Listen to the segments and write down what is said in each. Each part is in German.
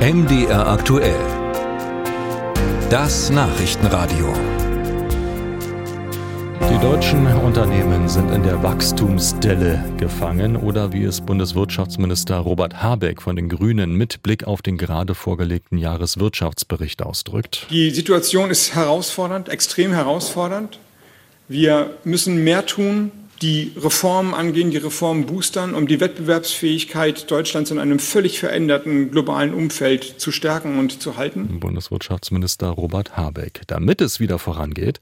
MDR aktuell. Das Nachrichtenradio. Die deutschen Unternehmen sind in der Wachstumsdelle gefangen oder wie es Bundeswirtschaftsminister Robert Habeck von den Grünen mit Blick auf den gerade vorgelegten Jahreswirtschaftsbericht ausdrückt. Die Situation ist herausfordernd, extrem herausfordernd. Wir müssen mehr tun, die Reformen angehen, die Reformen boostern, um die Wettbewerbsfähigkeit Deutschlands in einem völlig veränderten globalen Umfeld zu stärken und zu halten. Bundeswirtschaftsminister Robert Habeck. Damit es wieder vorangeht,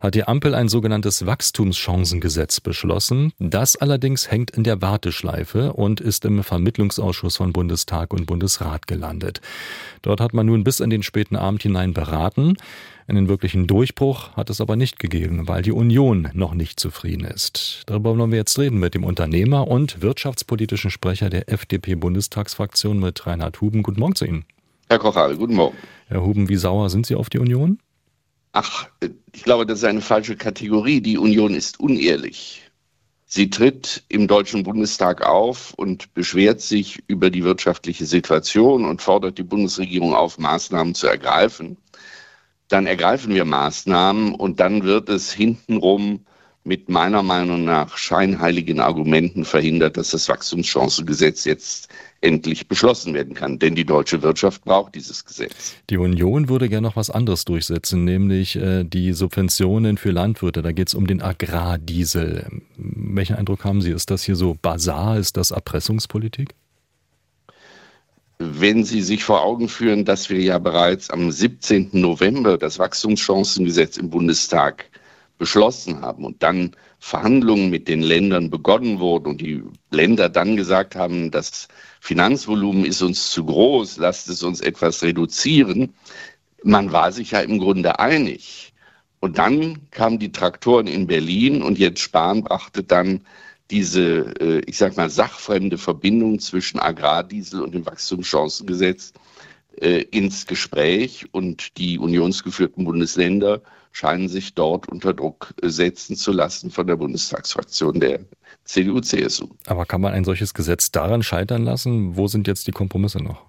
hat die Ampel ein sogenanntes Wachstumschancengesetz beschlossen. Das allerdings hängt in der Warteschleife und ist im Vermittlungsausschuss von Bundestag und Bundesrat gelandet. Dort hat man nun bis in den späten Abend hinein beraten. Einen wirklichen Durchbruch hat es aber nicht gegeben, weil die Union noch nicht zufrieden ist. Darüber wollen wir jetzt reden mit dem Unternehmer und wirtschaftspolitischen Sprecher der FDP-Bundestagsfraktion mit Reinhard Huben. Guten Morgen zu Ihnen. Herr Kochal, guten Morgen. Herr Huben, wie sauer sind Sie auf die Union? Ach, ich glaube, das ist eine falsche Kategorie. Die Union ist unehrlich. Sie tritt im Deutschen Bundestag auf und beschwert sich über die wirtschaftliche Situation und fordert die Bundesregierung auf, Maßnahmen zu ergreifen. Dann ergreifen wir Maßnahmen und dann wird es hintenrum mit meiner Meinung nach scheinheiligen Argumenten verhindert, dass das Wachstumschancengesetz jetzt endlich beschlossen werden kann. Denn die deutsche Wirtschaft braucht dieses Gesetz. Die Union würde gerne noch was anderes durchsetzen, nämlich äh, die Subventionen für Landwirte. Da geht es um den Agrardiesel. Welchen Eindruck haben Sie? Ist das hier so Basar? Ist das Erpressungspolitik? Wenn Sie sich vor Augen führen, dass wir ja bereits am 17. November das Wachstumschancengesetz im Bundestag beschlossen haben und dann Verhandlungen mit den Ländern begonnen wurden und die Länder dann gesagt haben, das Finanzvolumen ist uns zu groß, lasst es uns etwas reduzieren. Man war sich ja im Grunde einig. Und dann kamen die Traktoren in Berlin und Jens Spahn brachte dann diese, äh, ich sag mal, sachfremde Verbindung zwischen Agrardiesel und dem Wachstumschancengesetz äh, ins Gespräch und die unionsgeführten Bundesländer scheinen sich dort unter Druck setzen zu lassen von der Bundestagsfraktion der CDU-CSU. Aber kann man ein solches Gesetz daran scheitern lassen? Wo sind jetzt die Kompromisse noch?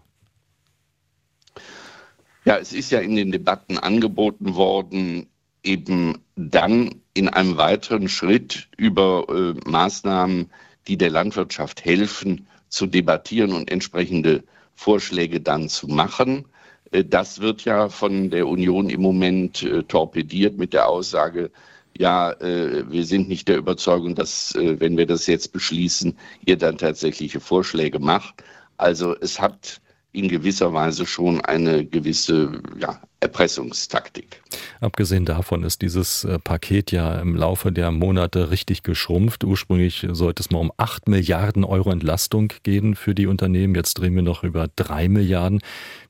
Ja, es ist ja in den Debatten angeboten worden, eben dann in einem weiteren Schritt über äh, Maßnahmen, die der Landwirtschaft helfen, zu debattieren und entsprechende Vorschläge dann zu machen. Äh, das wird ja von der Union im Moment äh, torpediert mit der Aussage, ja, äh, wir sind nicht der Überzeugung, dass, wenn wir das jetzt beschließen, ihr dann tatsächliche Vorschläge macht. Also es hat in gewisser Weise schon eine gewisse ja, Erpressungstaktik. Abgesehen davon ist dieses äh, Paket ja im Laufe der Monate richtig geschrumpft. Ursprünglich sollte es mal um 8 Milliarden Euro Entlastung gehen für die Unternehmen. Jetzt drehen wir noch über 3 Milliarden.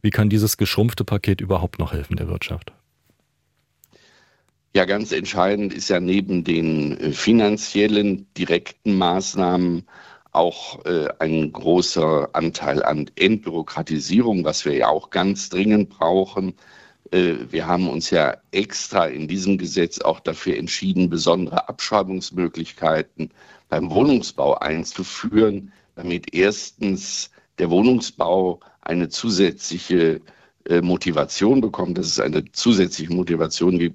Wie kann dieses geschrumpfte Paket überhaupt noch helfen der Wirtschaft? Ja, ganz entscheidend ist ja neben den äh, finanziellen direkten Maßnahmen auch äh, ein großer Anteil an Entbürokratisierung, was wir ja auch ganz dringend brauchen. Äh, wir haben uns ja extra in diesem Gesetz auch dafür entschieden, besondere Abschreibungsmöglichkeiten beim Wohnungsbau einzuführen, damit erstens der Wohnungsbau eine zusätzliche äh, Motivation bekommt, dass es eine zusätzliche Motivation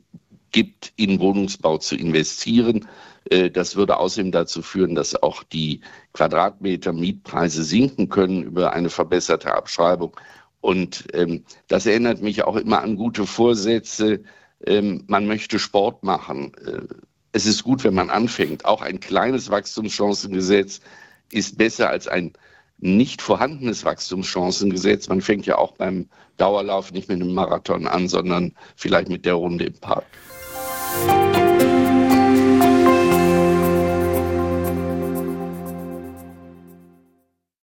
gibt, in Wohnungsbau zu investieren. Äh, das würde außerdem dazu führen, dass auch die Quadratmeter Mietpreise sinken können über eine verbesserte Abschreibung. Und ähm, das erinnert mich auch immer an gute Vorsätze. Ähm, man möchte Sport machen. Äh, es ist gut, wenn man anfängt. Auch ein kleines Wachstumschancengesetz ist besser als ein nicht vorhandenes Wachstumschancengesetz. Man fängt ja auch beim Dauerlauf nicht mit einem Marathon an, sondern vielleicht mit der Runde im Park.